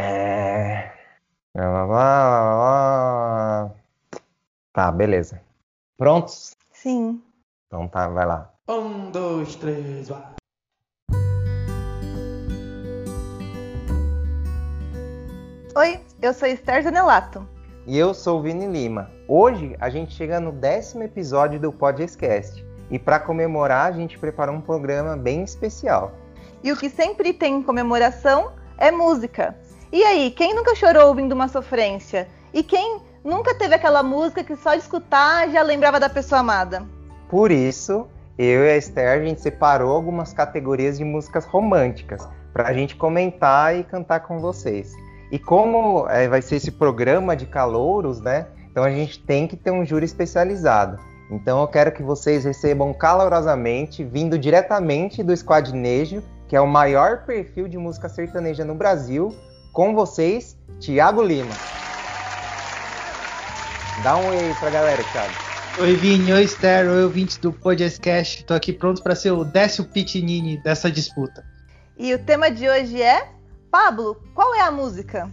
É. Tá, beleza. Prontos? Sim. Então tá, vai lá. Um, dois, três, vai. Oi, eu sou Esther Zanelato. E eu sou o Vini Lima. Hoje a gente chega no décimo episódio do Podcast. E para comemorar, a gente preparou um programa bem especial. E o que sempre tem em comemoração é música. E aí, quem nunca chorou ouvindo uma sofrência? E quem nunca teve aquela música que só de escutar já lembrava da pessoa amada? Por isso, eu e a Esther, a gente separou algumas categorias de músicas românticas para a gente comentar e cantar com vocês. E como é, vai ser esse programa de calouros, né? Então a gente tem que ter um júri especializado. Então eu quero que vocês recebam calorosamente, vindo diretamente do Squadnejo, que é o maior perfil de música sertaneja no Brasil, com vocês, Tiago Lima. Dá um oi aí pra galera, Thiago. Oi, Vini. Oi, Esther. Oi, ouvintes do Podcast. Tô aqui pronto para ser o Décio Pitinini dessa disputa. E o tema de hoje é Pablo, qual é a música?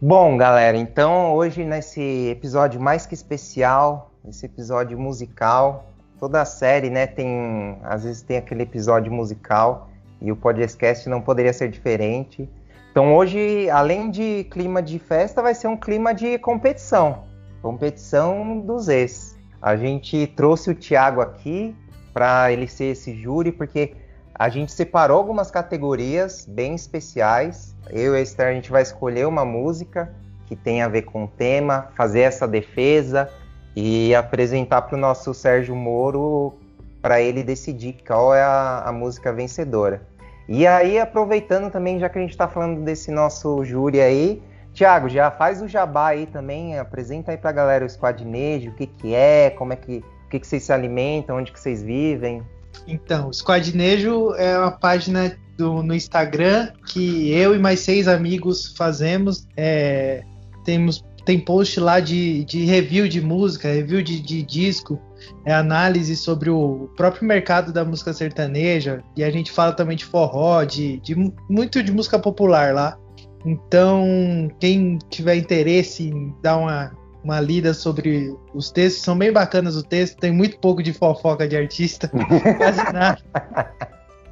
Bom, galera, então hoje nesse episódio mais que especial, esse episódio musical, toda a série, né, tem às vezes tem aquele episódio musical e o podcast não poderia ser diferente. Então hoje, além de clima de festa, vai ser um clima de competição, competição dos ex. A gente trouxe o Thiago aqui para ele ser esse júri porque a gente separou algumas categorias bem especiais eu e a Esther, a gente vai escolher uma música que tem a ver com o tema, fazer essa defesa e apresentar para o nosso Sérgio Moro para ele decidir qual é a, a, música vencedora. E aí, aproveitando também, já que a gente está falando desse nosso júri aí, Tiago, já faz o jabá aí também, apresenta aí para a galera o Squadnejo, o que que é, como é que, o que que vocês se alimentam, onde que vocês vivem. Então, o Squadnejo é uma página do, no Instagram que eu e mais seis amigos fazemos. É, temos, tem post lá de, de review de música, review de, de disco, é análise sobre o próprio mercado da música sertaneja. E a gente fala também de forró, de, de muito de música popular lá. Então, quem tiver interesse em dar uma, uma lida sobre os textos, são bem bacanas o texto, tem muito pouco de fofoca de artista, quase nada.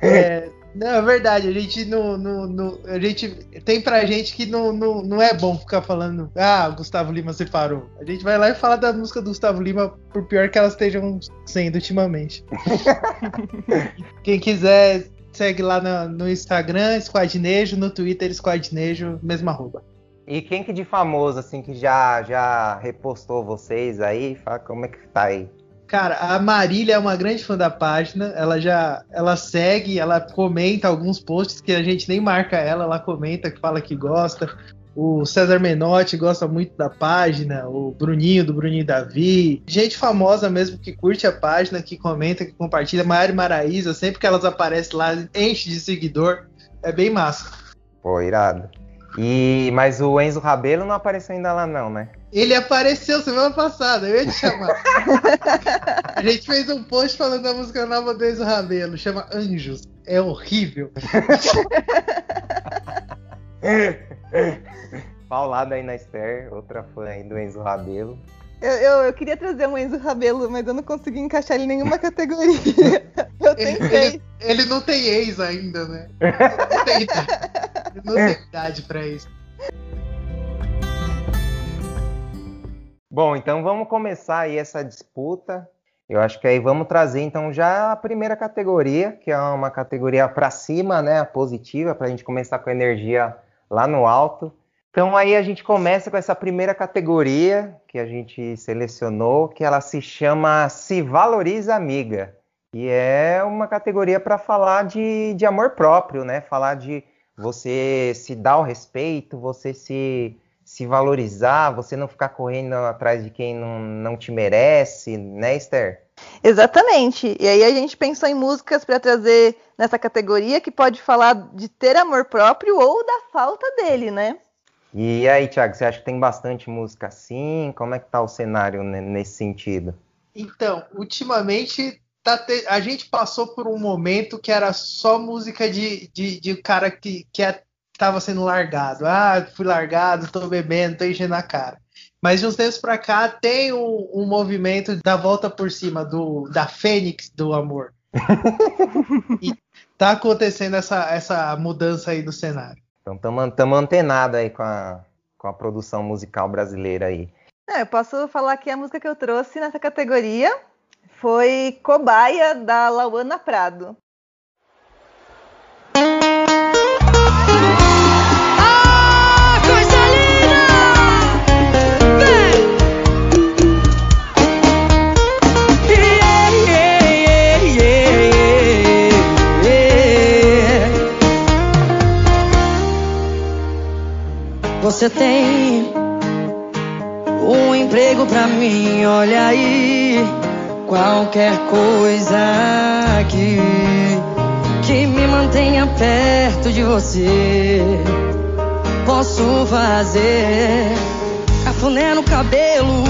É, não, é verdade, a gente não, não, não, A gente. Tem pra gente que não, não, não é bom ficar falando, ah, Gustavo Lima separou. A gente vai lá e fala da música do Gustavo Lima, por pior que elas estejam sendo ultimamente. Quem quiser, segue lá no, no Instagram, Squadnejo, no Twitter, Squadnejo, mesma arroba. E quem que de famoso, assim, que já, já repostou vocês aí, fala como é que tá aí? Cara, a Marília é uma grande fã da página. Ela já ela segue, ela comenta alguns posts que a gente nem marca ela, ela comenta, que fala que gosta. O César Menotti gosta muito da página, o Bruninho do Bruninho Davi. Gente famosa mesmo que curte a página, que comenta, que compartilha. Maiara Maraísa, sempre que elas aparecem lá, enche de seguidor. É bem massa. Pô, irado. E, mas o Enzo Rabelo não apareceu ainda lá, não, né? Ele apareceu semana passada, eu ia te chamar. a gente fez um post falando da música nova do Enzo Rabelo, chama Anjos. É horrível. Paulada aí na Esther, outra fã aí do Enzo Rabelo. Eu, eu, eu, queria trazer um Enzo Rabelo, mas eu não consegui encaixar ele em nenhuma categoria. Eu tentei. Ele, ele, não tem ex ainda, né? Ele não tem, ele não tem idade pra isso. Bom, então vamos começar aí essa disputa. Eu acho que aí vamos trazer então já a primeira categoria, que é uma categoria para cima, né, positiva, para a gente começar com a energia lá no alto. Então aí a gente começa com essa primeira categoria que a gente selecionou, que ela se chama Se Valoriza Amiga, e é uma categoria para falar de, de amor próprio, né? Falar de você se dar o respeito, você se se valorizar, você não ficar correndo atrás de quem não, não te merece, né, Esther? Exatamente. E aí a gente pensou em músicas para trazer nessa categoria que pode falar de ter amor próprio ou da falta dele, né? E aí, Thiago, você acha que tem bastante música assim? Como é que tá o cenário nesse sentido? Então, ultimamente tá te... a gente passou por um momento que era só música de, de, de cara que, que estava é, sendo largado. Ah, fui largado, tô bebendo, tô enchendo a cara. Mas de uns tempos pra cá tem um, um movimento da volta por cima do, da fênix do amor. e tá acontecendo essa, essa mudança aí do cenário. Então estamos antenados aí com a, com a produção musical brasileira aí. É, eu posso falar que a música que eu trouxe nessa categoria foi Cobaia, da Lauana Prado. Você tem um emprego pra mim, olha aí. Qualquer coisa que, que me mantenha perto de você. Posso fazer cafuné no cabelo,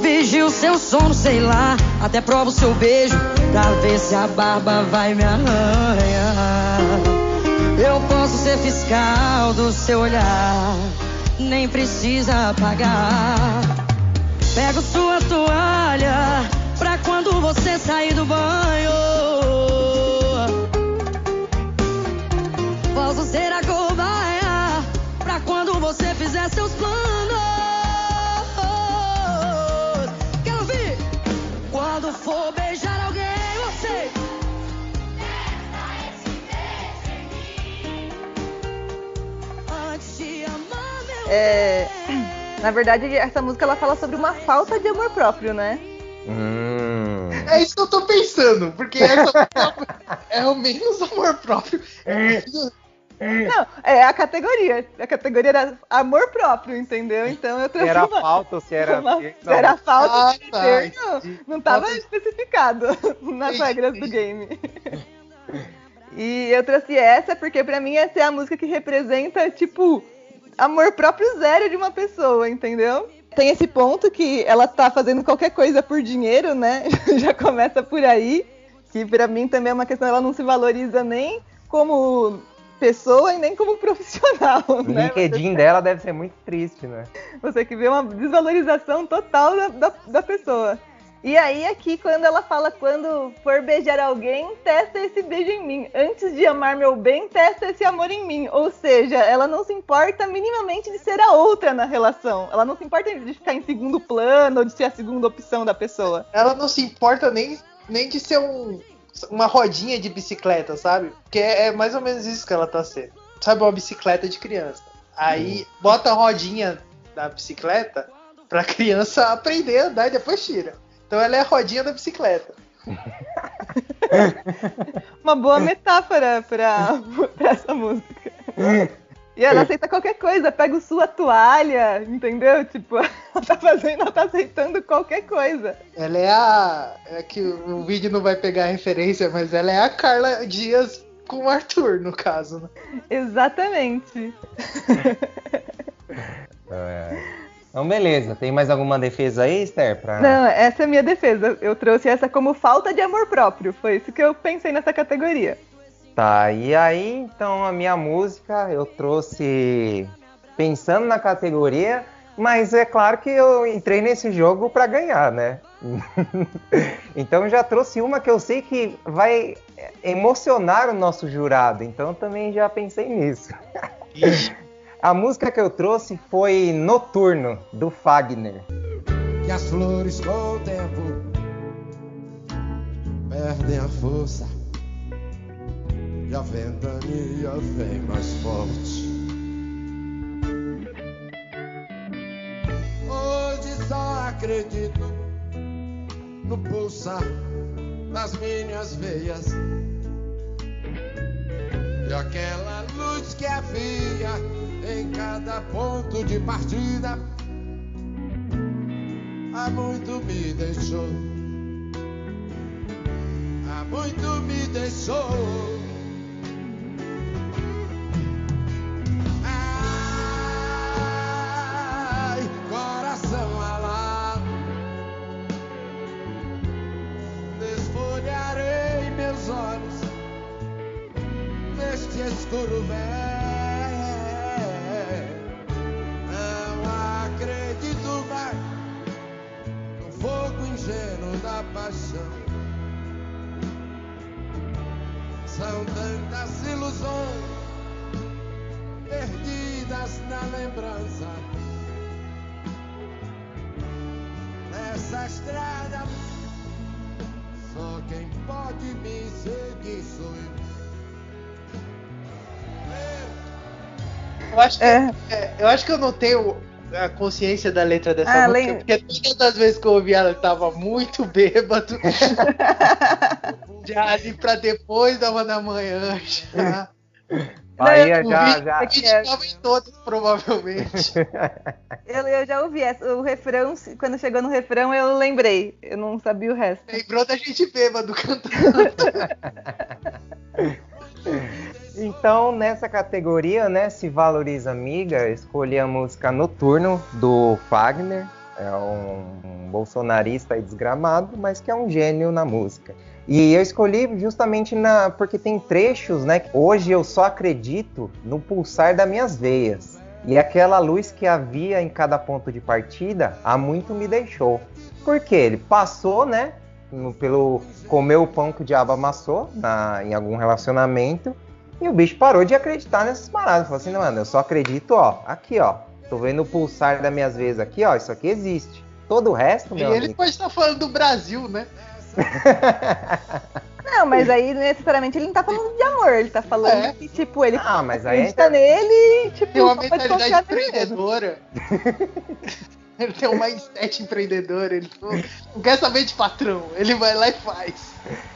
vigio seu sono, sei lá. Até provo seu beijo pra ver se a barba vai me arranhar. Eu posso ser fiscal do seu olhar nem precisa pagar. Pego sua toalha pra quando você sair do banho. Posso ser a cobaia pra quando você fizer seus É, na verdade, essa música ela fala sobre uma falta de amor próprio, né? Hum. É isso que eu tô pensando, porque essa é o menos amor próprio. Não, é a categoria. A categoria era amor próprio, entendeu? Então eu trouxe Se era uma, falta ou se era. uma- Não. se era falta Ah, de tá, ter, não, não estava Falta- especificado nas regras do game. E eu trouxe essa porque pra mim essa é a música que representa, tipo, amor próprio zero de uma pessoa, entendeu? Tem esse ponto que ela tá fazendo qualquer coisa por dinheiro, né? Já começa por aí. Que pra mim também é uma questão, ela não se valoriza nem como pessoa e nem como profissional, O né? LinkedIn dela deve ser muito triste, né? Você que vê uma desvalorização total da, da, da pessoa. E aí, aqui, quando ela fala, quando for beijar alguém, testa esse beijo em mim. Antes de amar meu bem, testa esse amor em mim. Ou seja, ela não se importa minimamente de ser a outra na relação. Ela não se importa de ficar em segundo plano ou de ser a segunda opção da pessoa. Ela não se importa nem, nem de ser um, uma rodinha de bicicleta, sabe? Porque é, é mais ou menos isso que ela tá sendo. Sabe, uma bicicleta de criança. Aí bota a rodinha da bicicleta pra criança aprender a andar e depois tira. Então ela é a rodinha da bicicleta. Uma boa metáfora pra, pra essa música. E ela aceita qualquer coisa, pega sua toalha, entendeu? Tipo, ela tá fazendo, ela tá aceitando qualquer coisa. Ela é a. É que o vídeo não vai pegar a referência, mas ela é a Carla Dias com o Arthur, no caso, né? Exatamente. É. Então, beleza. Tem mais alguma defesa aí, Esther? Pra... Não, essa é a minha defesa. Eu trouxe essa como falta de amor próprio. Foi isso que eu pensei nessa categoria. Tá, e aí, então, a minha música eu trouxe pensando na categoria, mas é claro que eu entrei nesse jogo para ganhar, né? então já trouxe uma que eu sei que vai emocionar o nosso jurado, então também já pensei nisso. A música que eu trouxe foi Noturno, do Fagner. que as flores com o tempo perdem a força e a ventania vem mais forte. Hoje só acredito no pulsar das minhas veias e aquela que havia em cada ponto de partida há muito me deixou. Há muito me deixou. Acho que, É. é, eu acho que eu não tenho a consciência da letra dessa Ah, música, lem- porque todas as vezes que eu ouvi ela, eu tava muito bêbado. já ali pra depois da uma da manhã. Já. Bahia O já, já. A gente tava em todas, provavelmente. Eu, eu já ouvi essa, o refrão, quando chegou no refrão eu lembrei. Eu não sabia o resto. Lembrou da gente bêbado cantando. Então, nessa categoria, né, se valoriza amiga, escolhi a música Noturno do Fagner. É um, bolsonarista desgramado, mas que é um gênio na música. E eu escolhi justamente na porque tem trechos, né? que Hoje eu só acredito no pulsar das minhas veias. E aquela luz que havia em cada ponto de partida, há muito me deixou. Porque ele passou, né? no- pelo comeu o pão que o diabo amassou na, em algum relacionamento. E o bicho parou de acreditar nessas paradas. Falou assim, mano, eu só acredito, ó, aqui, ó. Tô vendo o pulsar das minhas vezes aqui, ó. Isso aqui existe. Todo o resto, E meu ele amigo. pode estar falando do Brasil, né? Não, mas aí necessariamente ele não tá falando de amor, ele tá falando É. que, tipo, ele Ah, mas aí acredita é- nele e, tipo, Tem uma mentalidade empreendedora. ele tem um mindset empreendedor. Ele não, não quer saber de patrão. Ele vai lá e faz.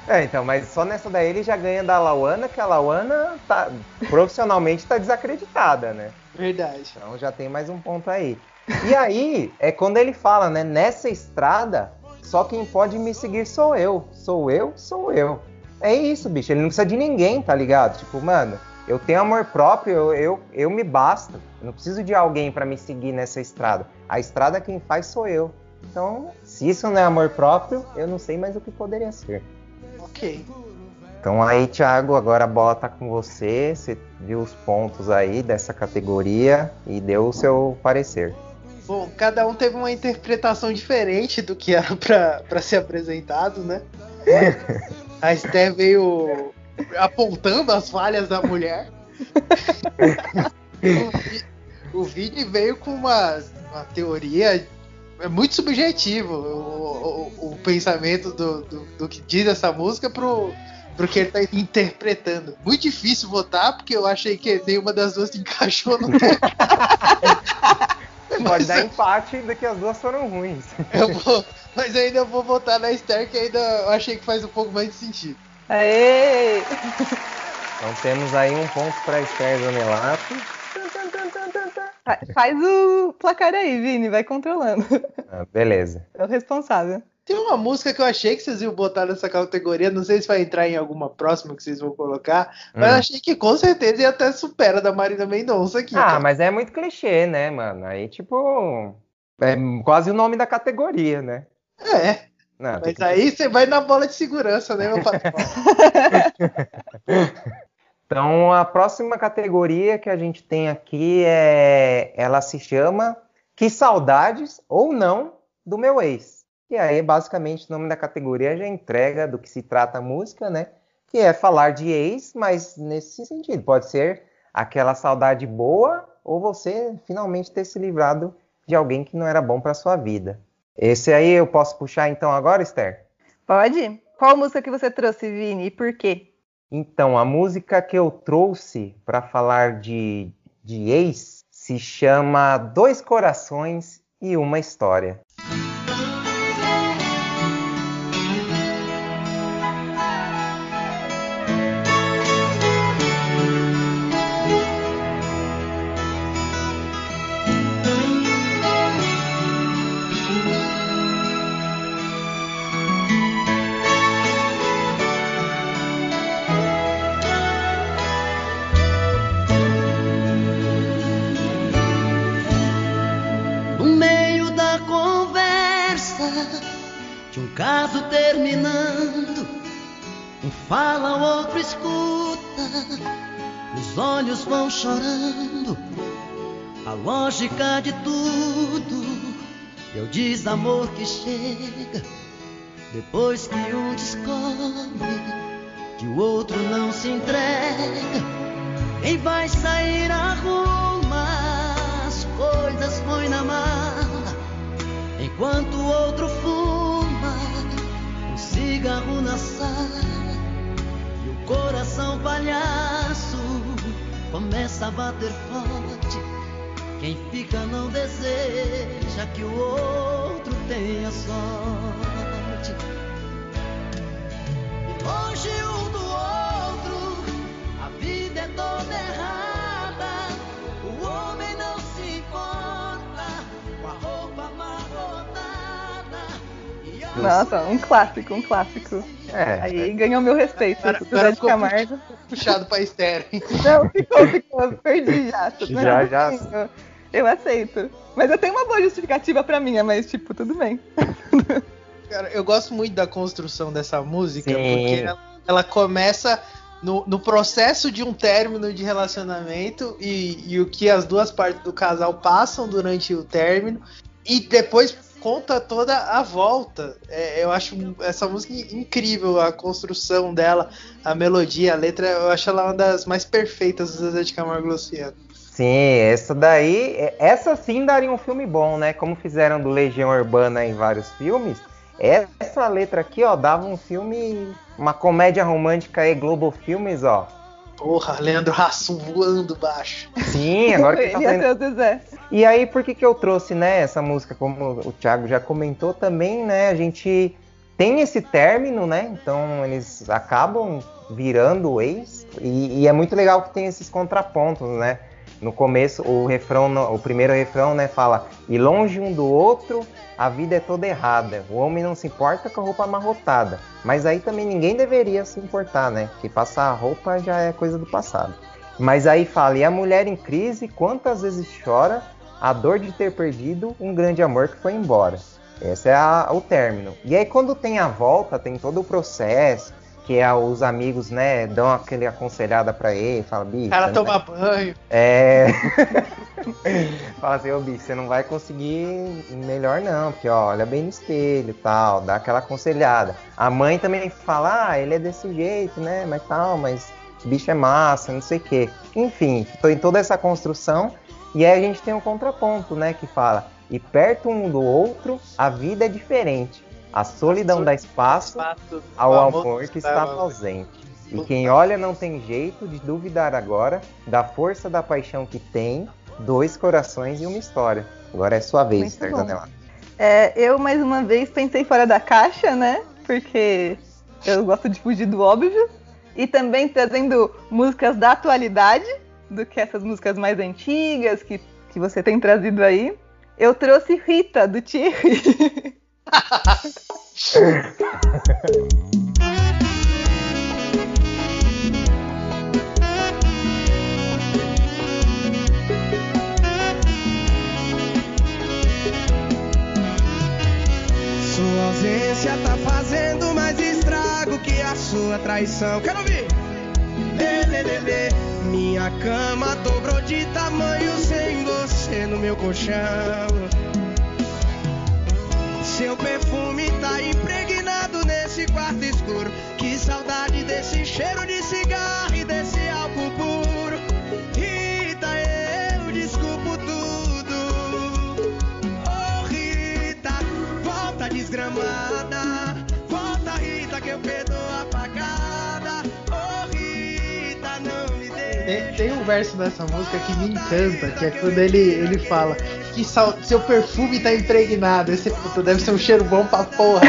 É, então, mas só nessa daí ele já ganha da Lauana, que a Lauana tá, profissionalmente tá desacreditada, né? Verdade. Então já tem mais um ponto aí. E aí é quando ele fala, né? Nessa estrada, só quem pode me seguir sou eu. Sou eu, sou eu. É isso, bicho. Ele não precisa de ninguém, tá ligado? Tipo, mano, eu tenho amor próprio, eu, eu, eu me basto. Eu não preciso de alguém pra me seguir nessa estrada. A estrada quem faz sou eu. Então, se isso não é amor próprio, eu não sei mais o que poderia ser. Ok. Então aí, Thiago, agora a bola tá com você. Você viu os pontos aí dessa categoria e deu o seu parecer. Bom, cada um teve uma interpretação diferente do que era pra, pra ser apresentado, né? A Esther veio apontando as falhas da mulher. O Vini veio com uma, uma teoria é muito subjetivo o, o- o pensamento do, do, do que diz essa música pro, pro que ele tá interpretando. Muito difícil votar, porque eu achei que nenhuma das duas se encaixou no Pode dar empate ainda que as duas foram ruins. Eu vou, mas ainda vou votar na Esther, que ainda eu achei que faz um pouco mais de sentido. Aê! Então temos aí um ponto para Esther Zanelato. Fa- Faz o placar aí, Vini, vai controlando. Ah, beleza. É o responsável. Tem uma música que eu achei que vocês iam botar nessa categoria, não sei se vai entrar em alguma próxima que vocês vão colocar, mas Hum. achei que com certeza ia até supera da Marina Mendonça aqui. Ah, cara. mas é muito clichê, né, mano? Aí, tipo, é quase o nome da categoria, né? É, Não, mas que- aí você vai na bola de segurança, né, meu patrão? Então, a próxima categoria que a gente tem aqui é. Ela se chama Que Saudades ou Não do Meu Ex. E aí, basicamente, o nome da categoria já entrega do que se trata a música, né? Que é falar de ex, mas nesse sentido. Pode ser aquela saudade boa ou você finalmente ter se livrado de alguém que não era bom para sua vida. Esse aí eu posso puxar então agora, Esther? Pode? Qual música que você trouxe, Vini, e por quê? Então, a música que eu trouxe para falar de, de ex se chama Dois Corações e Uma História. Que chega depois que um descobre que o outro não se entrega. Quem vai sair arruma as coisas põe na mala, enquanto o outro fuma um cigarro na sala e o coração palhaço começa a bater forte. Quem fica não deseja que o outro tenha sorte. E longe um do outro, a vida é toda errada. O homem não se importa com a roupa amarrotada. Nossa, um clássico, um clássico. É, Aí ganhou meu respeito. De ficou Camargo. Puxado pra estéreo. Não, ficou, ficou. Perdi já. Já, já. Eu, aceito. Mas eu tenho uma boa justificativa pra minha, mas tipo, tudo bem. Cara, eu gosto muito da construção dessa música, Sim. porque ela, ela começa no, no processo de um término de relacionamento e, e o que as duas partes do casal passam durante o término, e depois conta toda a volta. É, eu acho essa música incrível, a construção dela, a melodia, a letra, eu acho ela uma das mais perfeitas do Zezé de Camargo e Luciano. Sim, essa daí, essa sim daria um filme bom, né? Como fizeram do Legião Urbana em vários filmes. Essa letra aqui, ó, dava um filme, uma comédia romântica aí, Globo Filmes, ó. Porra, Leandro Hassum voando baixo. Sim, agora que tá saindo. Zezé. E aí, por que, que eu trouxe, né, essa música, como o Thiago já comentou também, né? A gente tem esse término, né? Então eles acabam virando ex. E, e é muito legal que tem esses contrapontos, né? No começo, o refrão, o primeiro refrão, né, fala: E longe um do outro, a vida é toda errada. O homem não se importa com a roupa amarrotada. Mas aí também ninguém deveria se importar, né? Que passar a roupa já é coisa do passado. Mas aí fala: E a mulher em crise, quantas vezes chora a dor de ter perdido um grande amor que foi embora. Esse é a- o término. E aí quando tem a volta, tem todo o processo, que é os amigos, né, dão aquele aconselhada pra ele, fala, bicho, cara toma banho. é. Fala assim, ô bicho, você não vai conseguir melhor não, porque ó, olha bem no espelho e tal, dá aquela aconselhada. A mãe também fala, ah, ele é desse jeito, né? Mas tal, mas bicho é massa, não sei o quê. Enfim, tô em toda essa construção. E aí a gente tem um contraponto, né? Que fala, e perto um do outro, a vida é diferente. A solidão dá espaço ao amor que estava ausente. E quem olha não tem jeito de duvidar agora da força da paixão que tem, dois corações e uma história. Agora é sua vez, Muito. É, eu, mais uma vez, pensei fora da caixa, né? Porque eu gosto de fugir do óbvio. E também trazendo músicas da atualidade, do que essas músicas mais antigas que, que você tem trazido aí. Eu trouxe Rita, do Thierry. Sua ausência tá fazendo mais estrago que a sua traição. Quero ouvir! Lê, lê, lê, lê. Minha cama dobrou de tamanho sem você no meu colchão. Seu perfume tá impregnado nesse quarto escuro. Que saudade desse cheiro de cigarro e desse álcool puro. Rita, eu desculpo tudo. Oh Rita, volta desgramada. Volta Rita que eu perdoo a pagada. Oh Rita, não me Tem, deixe. tem um verso dessa música que me encanta, que é quando ele, ele fala que seu perfume tá impregnado. Esse puta deve ser um cheiro bom pra porra.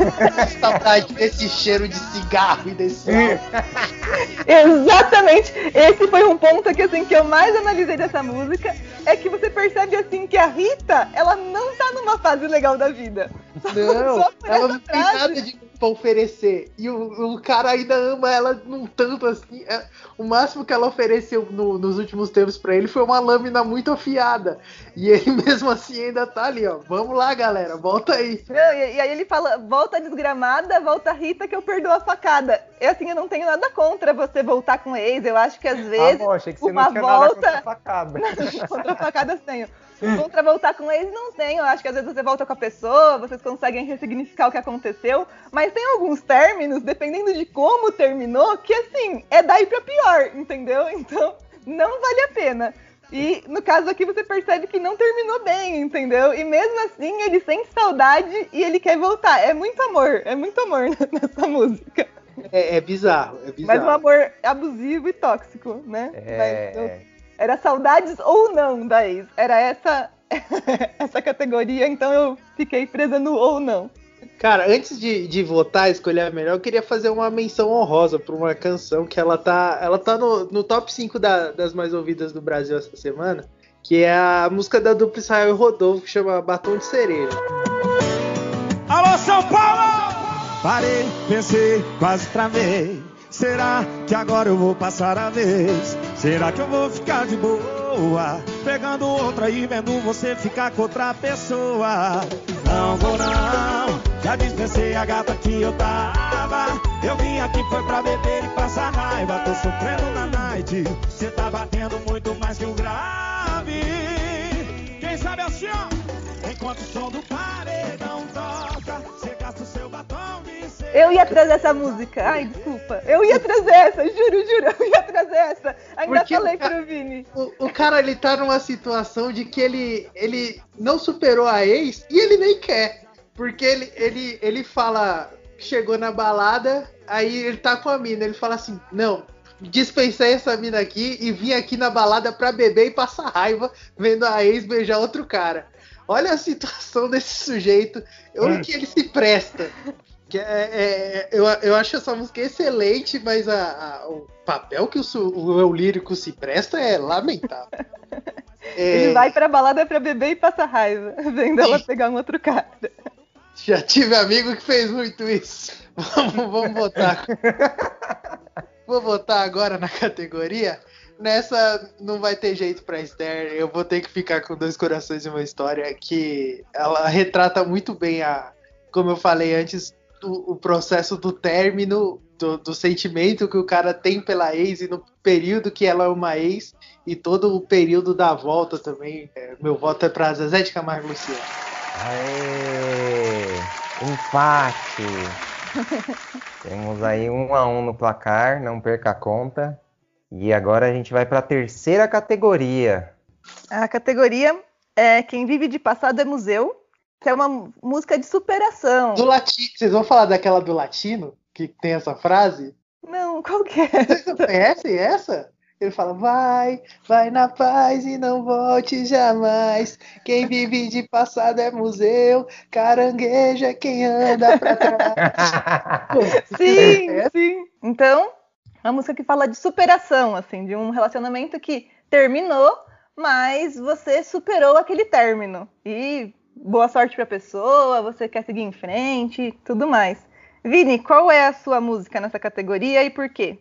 Saudade desse cheiro de cigarro e desse. Exatamente! Esse foi um ponto que, assim, que eu mais analisei dessa música. É que você percebe, assim, que a Rita, ela não tá numa fase legal da vida. Não, Só ela não tem nada de pra oferecer. E o, o cara ainda ama ela num tanto assim. é- o máximo que ela ofereceu no- nos últimos tempos pra ele foi uma lâmina muito afiada. E ele mesmo assim ainda tá ali, ó. Vamos lá, galera, volta aí. Não, e, e aí ele fala, volta desgramada, volta Rita que eu perdoo a facada. Eu assim, eu não tenho nada contra você voltar com o ex. Eu acho que às Ah, vezes bom, achei que você uma não tinha nada volta- contra a facada. contra facadas tenho. Contra voltar com ex não tenho. Eu acho que às vezes você volta com a pessoa, vocês conseguem ressignificar o que aconteceu. Mas tem alguns términos, dependendo de como terminou, que assim, é daí pra pior, entendeu? Então, não vale a pena. E no caso aqui você percebe que não terminou bem, entendeu? E mesmo assim ele sente saudade e ele quer voltar. É muito amor, é muito amor nessa música. É, é bizarro, é Mas bizarro. um amor abusivo e tóxico, né? Mas eu- É, era saudades ou não da ex. Era essa essa categoria, então eu fiquei presa no ou não. Cara, antes de, de votar, escolher a melhor, eu queria fazer uma menção honrosa pra uma canção que ela tá, ela tá no, no top 5 da- das mais ouvidas do Brasil essa semana, que é a música da dupla Israel e Rodolfo, que chama Batom de Cereja. Alô, São Paulo! Parei, pensei, quase travei. Será que agora eu vou passar a vez? Será que eu vou ficar de boa? Pegando outra e vendo você ficar com outra pessoa. Não vou não, já dispensei a gata que eu tava. Eu vim aqui foi pra beber e passar raiva. Tô sofrendo na night. Cê tá batendo muito mais que o grave. Quem sabe assim, ó? Enquanto o som do paredão toca, você gasta o seu batom de cera. Eu ia trazer essa música. Ai, desculpa. Eu ia trazer essa, juro, juro. Eu ia trazer essa. Ainda Porque falei pro Vini. O, o cara, ele tá numa situação de que ele, ele não superou a ex e ele nem quer. Porque ele, ele, ele fala que chegou na balada, aí ele tá com a mina. Ele fala assim: Não, dispensei essa mina aqui e vim aqui na balada pra beber e passar raiva vendo a ex beijar outro cara. Olha a situação desse sujeito, olha o que ele se presta. Que é, é- eu, eu acho essa música excelente, mas a- a- o papel que o, o eu lírico se presta é lamentável. É, Ele vai pra balada pra beber e passa raiva, vendo ela pegar um outro cara. Já tive amigo que fez muito isso. Vamos, vamos botar. Vou botar agora na categoria. Nessa não vai ter jeito pra Esther. Eu vou ter que ficar com dois corações e uma história que ela retrata muito bem a, como eu falei antes, o, o processo do término, do, do sentimento que o cara tem pela ex e no período que ela é uma ex e todo o período da volta também. É, meu voto é pra Zezé de Camargo Luciano. Aê! Empate! Temos aí um a um no placar, não perca a conta. E agora a gente vai para a terceira categoria. A categoria é Quem Vive de Passado é Museu. Que é uma música de superação. Do latino. Vocês vão falar daquela do latino? Que tem essa frase? Não, qual que é? Vocês conhecem essa? Ele fala, vai, vai na paz e não volte jamais. Quem vive de passado é museu, carangueja quem anda pra trás. Sim, É. sim. Então, uma música que fala de superação, assim, de um relacionamento que terminou, mas você superou aquele término. E boa sorte pra pessoa, você quer seguir em frente, tudo mais. Vini, qual é a sua música nessa categoria e por quê?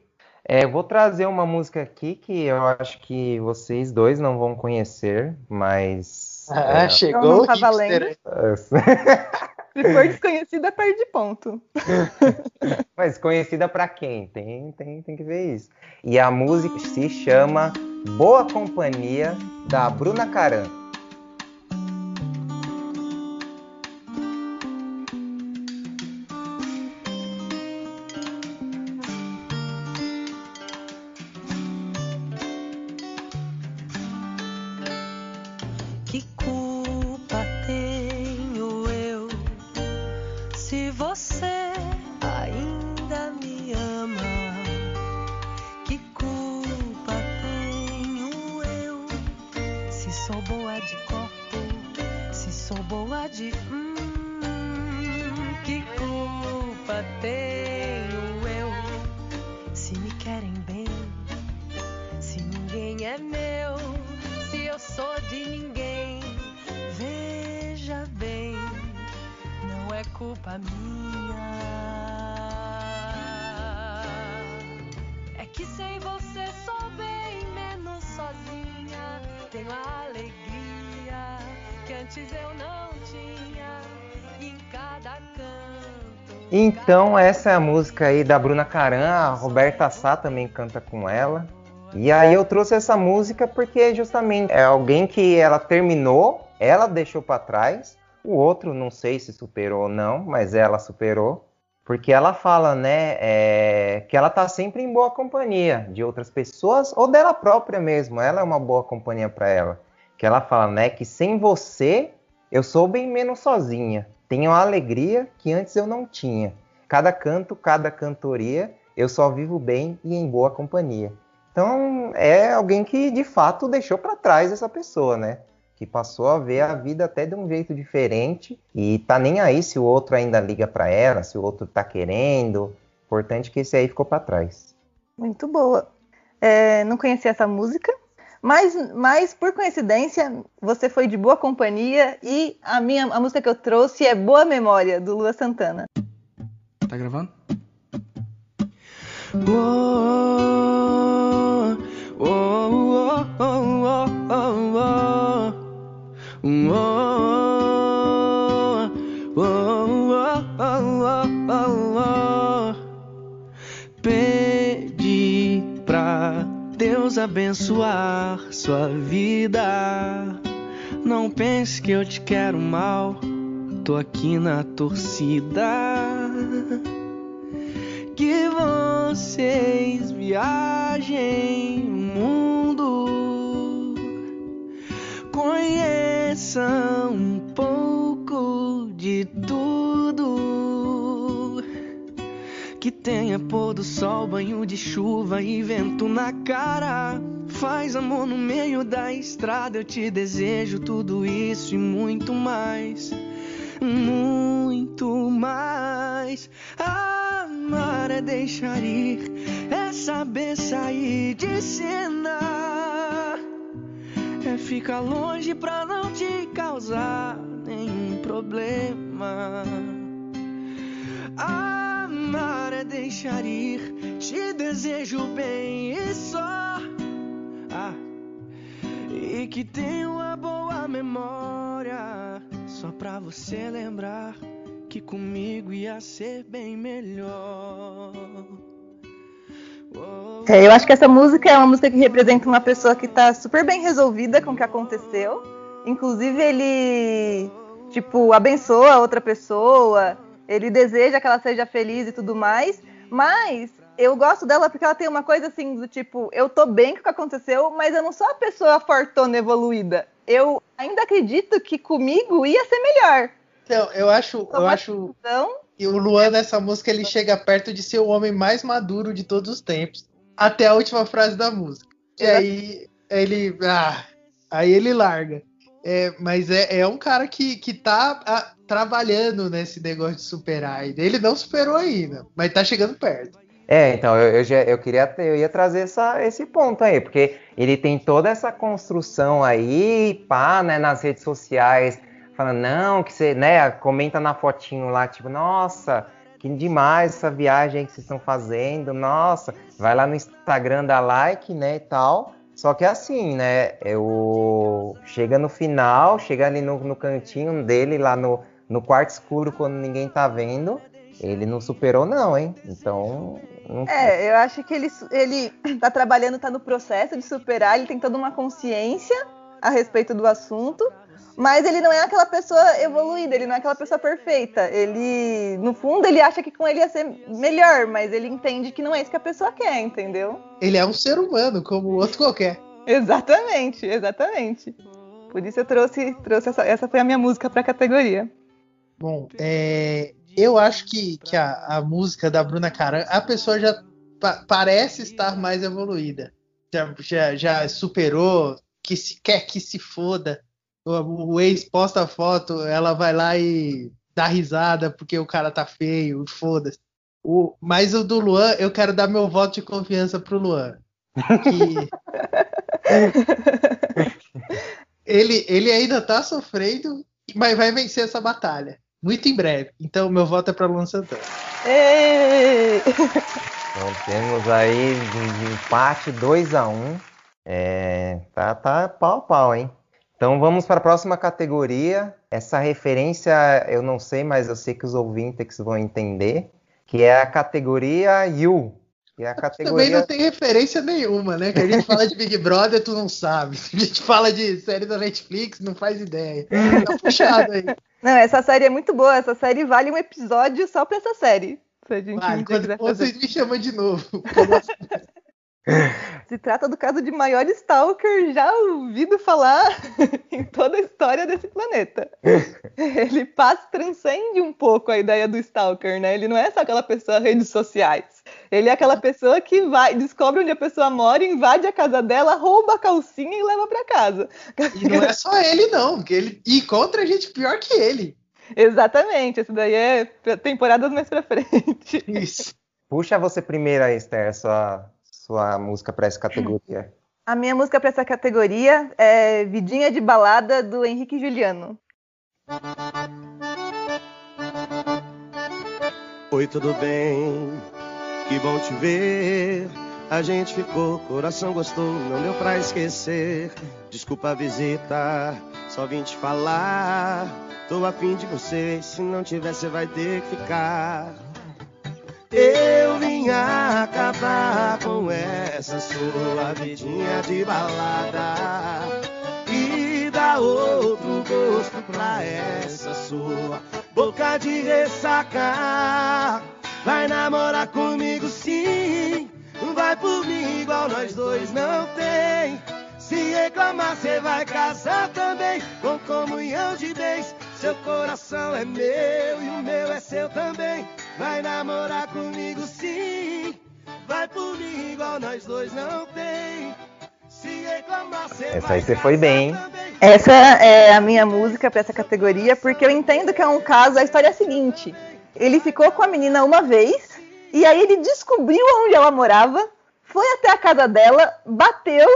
É, eu vou trazer uma música aqui que eu acho que vocês dois não vão conhecer, mas. Ah, é, chegou Então não o tá hipster. Se for desconhecida, perde ponto. mas conhecida pra quem? Tem, tem, tem que ver isso. E a música se chama Boa Companhia, da Bruna Caran. Então essa é a música aí da Bruna Caran, a Roberta Sá também canta com ela. E aí eu trouxe essa música porque justamente é alguém que ela terminou, ela deixou pra trás, o outro não sei se superou ou não, mas ela superou. Porque ela fala, né, é, que ela tá sempre em boa companhia de outras pessoas ou dela própria mesmo. Ela é uma boa companhia para ela. Que ela fala, né, que sem você eu sou bem menos sozinha. Tenho a alegria que antes eu não tinha. Cada canto, cada cantoria, eu só vivo bem e em boa companhia. Então é alguém que de fato deixou para trás essa pessoa, né? Que passou a ver a vida até de um jeito diferente e tá nem aí se o outro ainda liga para ela, se o outro tá querendo. Importante que esse aí ficou para trás. Muito boa. É, não conhecia essa música, mas, mas por coincidência você foi de boa companhia e a minha a música que eu trouxe é Boa Memória do Lua Santana. Tá gravando? Pedi abençoar sua vida. Não pense que eu te quero mal. Tô aqui na torcida que vocês viajem o mundo, conheçam um pouco de tudo, tenha pôr do sol, banho de chuva e vento na cara. Faz amor no meio da estrada, eu te desejo tudo isso e muito mais, muito mais. Amar é deixar ir, é saber sair de cena. É ficar longe pra não te causar nenhum problema. Amar é deixar ir, te desejo bem e só. Ah, e que tenha uma boa memória, só pra você lembrar que comigo ia ser bem melhor. Oh, É, eu acho que essa música é uma música que representa uma pessoa que tá super bem resolvida com o que aconteceu. Inclusive, ele, tipo, abençoa outra pessoa, ele deseja que ela seja feliz e tudo mais. Mas eu gosto dela porque ela tem uma coisa assim, do tipo, eu tô bem com o que aconteceu, mas eu não sou a pessoa fortona evoluída. Eu ainda acredito que comigo ia ser melhor. Então, eu acho, eu acho Então, que o Luan nessa música ele chega perto de ser o homem mais maduro de todos os tempos, até a última frase da música. E aí ele, ah, aí ele larga. É, mas é, é um cara que, que tá ah, trabalhando nesse negócio de superar. Ele não superou ainda, mas tá chegando perto. É, então eu, eu, já, eu queria eu ia trazer essa, esse ponto aí, porque ele tem toda essa construção aí, pá, né, nas redes sociais, falando, não, que você, né, comenta na fotinho lá, tipo, nossa, que demais essa viagem que vocês estão fazendo, nossa, vai lá no Instagram, dá like, né, e tal. Só que é assim, né, eu chega no final, chega ali no, no cantinho dele, lá no, no quarto escuro, quando ninguém tá vendo, ele não superou não, hein, então... Não é, eu acho que ele, ele tá trabalhando, tá no processo de superar, ele tem toda uma consciência a respeito do assunto, mas ele não é aquela pessoa evoluída, ele não é aquela pessoa perfeita. Ele, no fundo, ele acha que com ele ia ser melhor, mas ele entende que não é isso que a pessoa quer, entendeu? Ele é um ser humano, como o outro qualquer. Exatamente, exatamente. Por isso eu trouxe, trouxe essa, essa foi a minha música pra categoria. Bom, é, eu acho que, que a, a, música da Bruna Caran, a pessoa já pa parece estar mais evoluída. Já, já, já superou, que se, quer que se foda. O, o, ex posta a foto, ela vai lá e dá risada porque o cara tá feio, foda-se. O, mas o do Luan, eu quero dar meu voto de confiança pro Luan. Que... ele, ele ainda tá sofrendo, mas vai vencer essa batalha muito em breve. Então, meu voto é para Luan Santana. Ei! Então temos aí um empate 2 a 1 É, tá, tá pau a pau, hein? Então vamos para a próxima categoria. Essa referência eu não sei, mas eu sei que os ouvintes vão entender. Que é a categoria You. Que é a Também categoria. não tem referência nenhuma, né? Que a gente fala de Big Brother, tu não sabe. A gente fala de série da Netflix, não faz ideia. Tá puxado aí. Não, essa série é muito boa. Essa série vale um episódio só pra essa série. Se a gente Vai, quando vocês me chamam de novo. Se trata do caso de maior stalker já ouvido falar em toda a história desse planeta. Ele passa, transcende um pouco a ideia do stalker, né? Ele não é só aquela pessoa redes sociais. Ele é aquela pessoa que vai, descobre onde a pessoa mora, invade a casa dela, rouba a calcinha e leva pra casa. E não é só ele, não, porque ele encontra gente pior que ele. Exatamente, esse daí é temporadas mais pra frente. Isso. Puxa você primeiro aí, Esther, sua, sua música para essa categoria. A minha música pra essa categoria é Vidinha de Balada do Henrique Juliano. Oi, tudo bem? Que bom te ver. A gente ficou, coração gostou, não deu pra esquecer. Desculpa a visita, só vim te falar. Tô afim de você, se não tiver, você vai ter que ficar. Eu vim acabar com essa sua vidinha de balada e dar outro gosto pra essa sua boca de ressaca. Vai namorar comigo sim, vai por mim igual nós dois não tem. Se reclamar, cê vai casar também com comunhão de bens. Seu coração é meu e o meu é seu também. Vai namorar comigo sim, vai por mim igual nós dois não tem. Se reclamar, cê Essa vai aí você foi bem, também. Essa é a minha música pra essa categoria, porque eu entendo que é um caso. A história é a seguinte: ele ficou com a menina uma vez, e aí ele descobriu onde ela morava, foi até a casa dela, bateu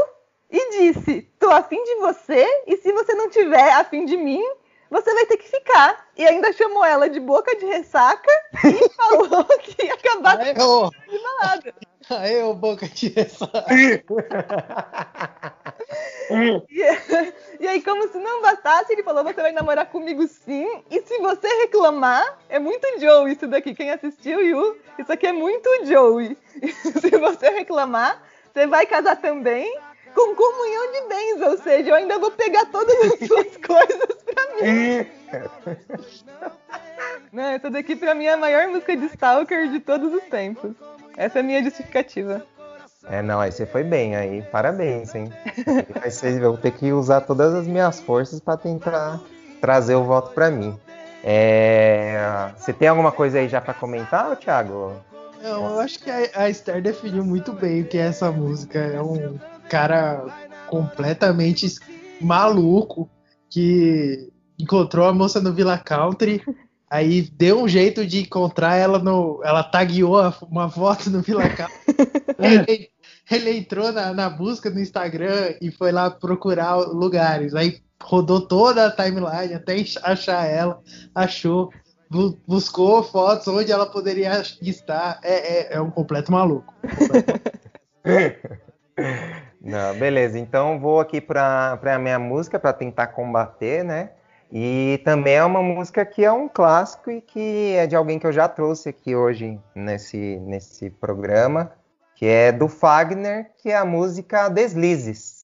e disse: Tô afim de você, e se você não tiver afim de mim, você vai ter que ficar. E ainda chamou ela de boca de ressaca e falou que ia acabar Aê, ô, de balada. aê, ô boca de ressaca. E, e aí, como se não bastasse, ele falou: Você vai namorar comigo sim. E se você reclamar, é muito Joey isso daqui. Quem assistiu, Yu, isso aqui é muito Joey. se você reclamar, você vai casar também com comunhão de bens. Ou seja, eu ainda vou pegar todas as suas coisas pra mim. Não, essa daqui pra mim é a maior música de Stalker de todos os tempos. Essa é a minha justificativa. É, não, aí você foi bem aí. Parabéns, hein? Ser, eu vou ter que usar todas as minhas forças para tentar trazer o voto para mim. É, Você tem alguma coisa aí já para comentar, Thiago? Não, eu acho que a, a Esther definiu muito bem o que é essa música. É um cara completamente maluco que encontrou a moça no Villa Country, aí deu um jeito de encontrar ela no. Ela tagueou a- uma foto no Villa Country. ele, ele entrou na, na busca no Instagram e foi lá procurar lugares. Aí rodou toda a timeline até achar ela, achou. bu- Buscou fotos onde ela poderia estar. É, é, é um completo maluco. Não, beleza. Então vou aqui para a minha música para tentar combater, né? E também é uma música que é um clássico e que é de alguém que eu já trouxe aqui hoje nesse, nesse programa, que é do Fagner, que é a música Deslizes.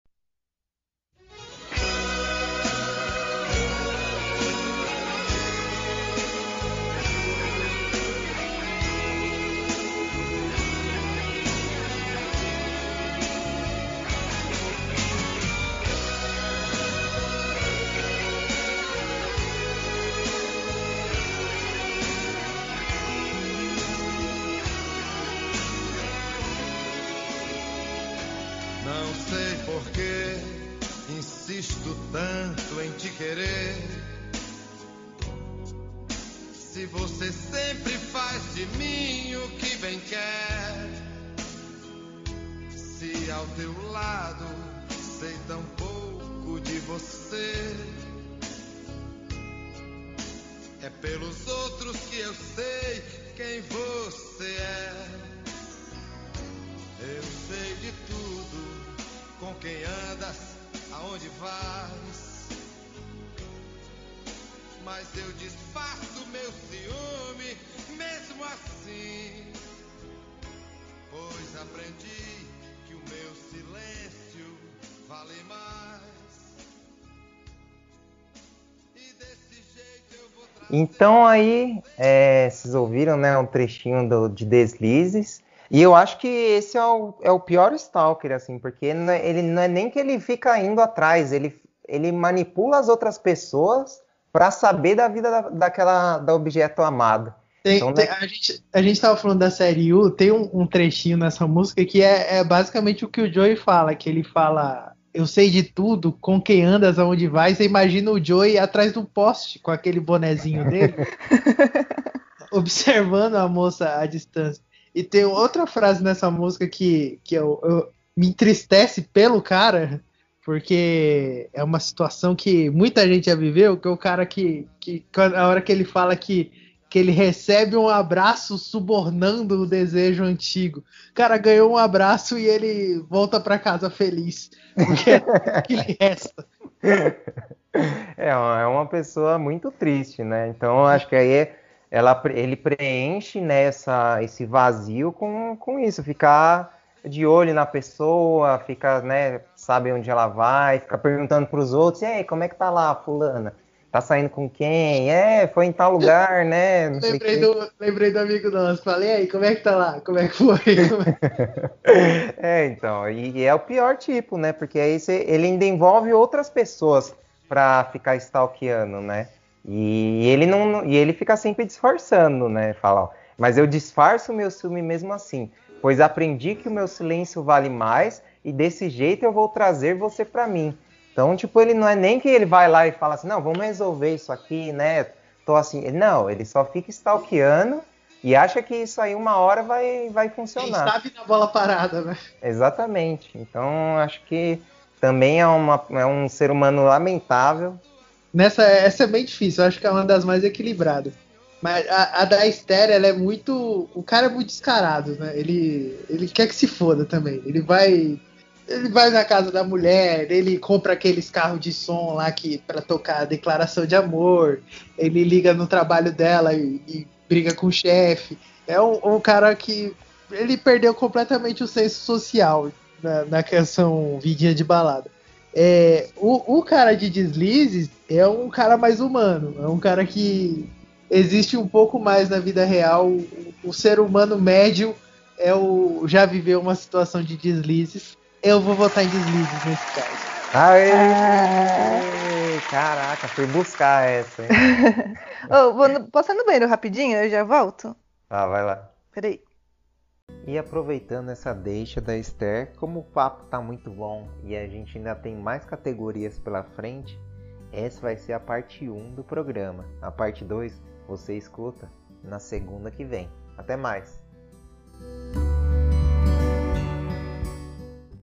Disfarço meu ciúme, mesmo assim. Pois aprendi que o meu silêncio vale mais. E desse jeito eu vou trazer. Então aí, é, vocês ouviram, né, um trechinho do- de Deslizes. E eu acho que esse é o, é o pior Stalker, assim, porque não é- ele não é nem que ele fica indo atrás, ele, ele manipula as outras pessoas pra saber da vida da, daquela, do objeto amado. Tem- Então, tem- né? a, gente, a gente tava falando da série U, tem um, um trechinho nessa música que é, é basicamente o que o Joey fala, que ele fala, eu sei de tudo, com quem andas, aonde vai, você imagina o Joey atrás do poste, com aquele bonezinho dele, observando a moça à distância. E tem outra frase nessa música que, que eu, eu- me entristece pelo cara, porque é uma situação que muita gente já viveu, que é o cara que, que a hora que ele fala que, que ele recebe um abraço subornando o desejo antigo. O cara ganhou um abraço e ele volta pra casa feliz, porque é tudo que lhe resta. É, uma- é uma pessoa muito triste, né? Então acho que aí ela, pre- ele preenche né, essa- esse vazio com, com isso, ficar de olho na pessoa, fica, né, sabe onde ela vai, fica perguntando pros outros, e aí, como é que tá lá, fulana? Tá saindo com quem? É, foi em tal lugar, né? Não Lembrei do, lembrei do amigo nosso. Falei, aí, como é que tá lá? Como é que foi? É- É, então, e, e é o pior tipo, né? Porque aí você- ele ainda envolve outras pessoas pra ficar stalkeando, né? E ele não, e ele fica sempre disfarçando, né? Fala, ó, mas eu disfarço o meu ciúme mesmo assim, pois aprendi que o meu silêncio vale mais e desse jeito eu vou trazer você pra mim. Então, tipo, ele não é nem que ele vai lá e fala assim, não, vamos resolver isso aqui, né? Tô assim, não, ele só fica stalkeando e acha que isso aí uma hora vai, vai Quem funcionar. sabe na bola parada, né? Exatamente. Então acho que também é, uma, é um ser humano lamentável. Nessa, essa é bem difícil, eu acho que é uma das mais equilibradas. Mas a, a da Esther, ela é muito. O cara é muito descarado, né? Ele, ele quer que se foda também. Ele vai. Ele vai na casa da mulher, ele compra aqueles carros de som lá que para tocar a declaração de amor, ele liga no trabalho dela e, e briga com o chefe. É um, um cara que ele perdeu completamente o senso social na, na canção Vidinha de Balada. É, o, o cara de deslizes é um cara mais humano, é um cara que existe um pouco mais na vida real. O, o ser humano médio é o já viveu uma situação de deslizes. Eu vou votar em deslizes nesse caso. Aê! Ah. Caraca, fui buscar essa, hein? Ô, vou no- posso ir no banheiro rapidinho? Eu já volto? Tá, vai lá. Peraí. E aproveitando essa deixa da Esther, como o papo tá muito bom e a gente ainda tem mais categorias pela frente, essa vai ser a parte 1 do programa. A parte 2 você escuta na segunda que vem. Até mais!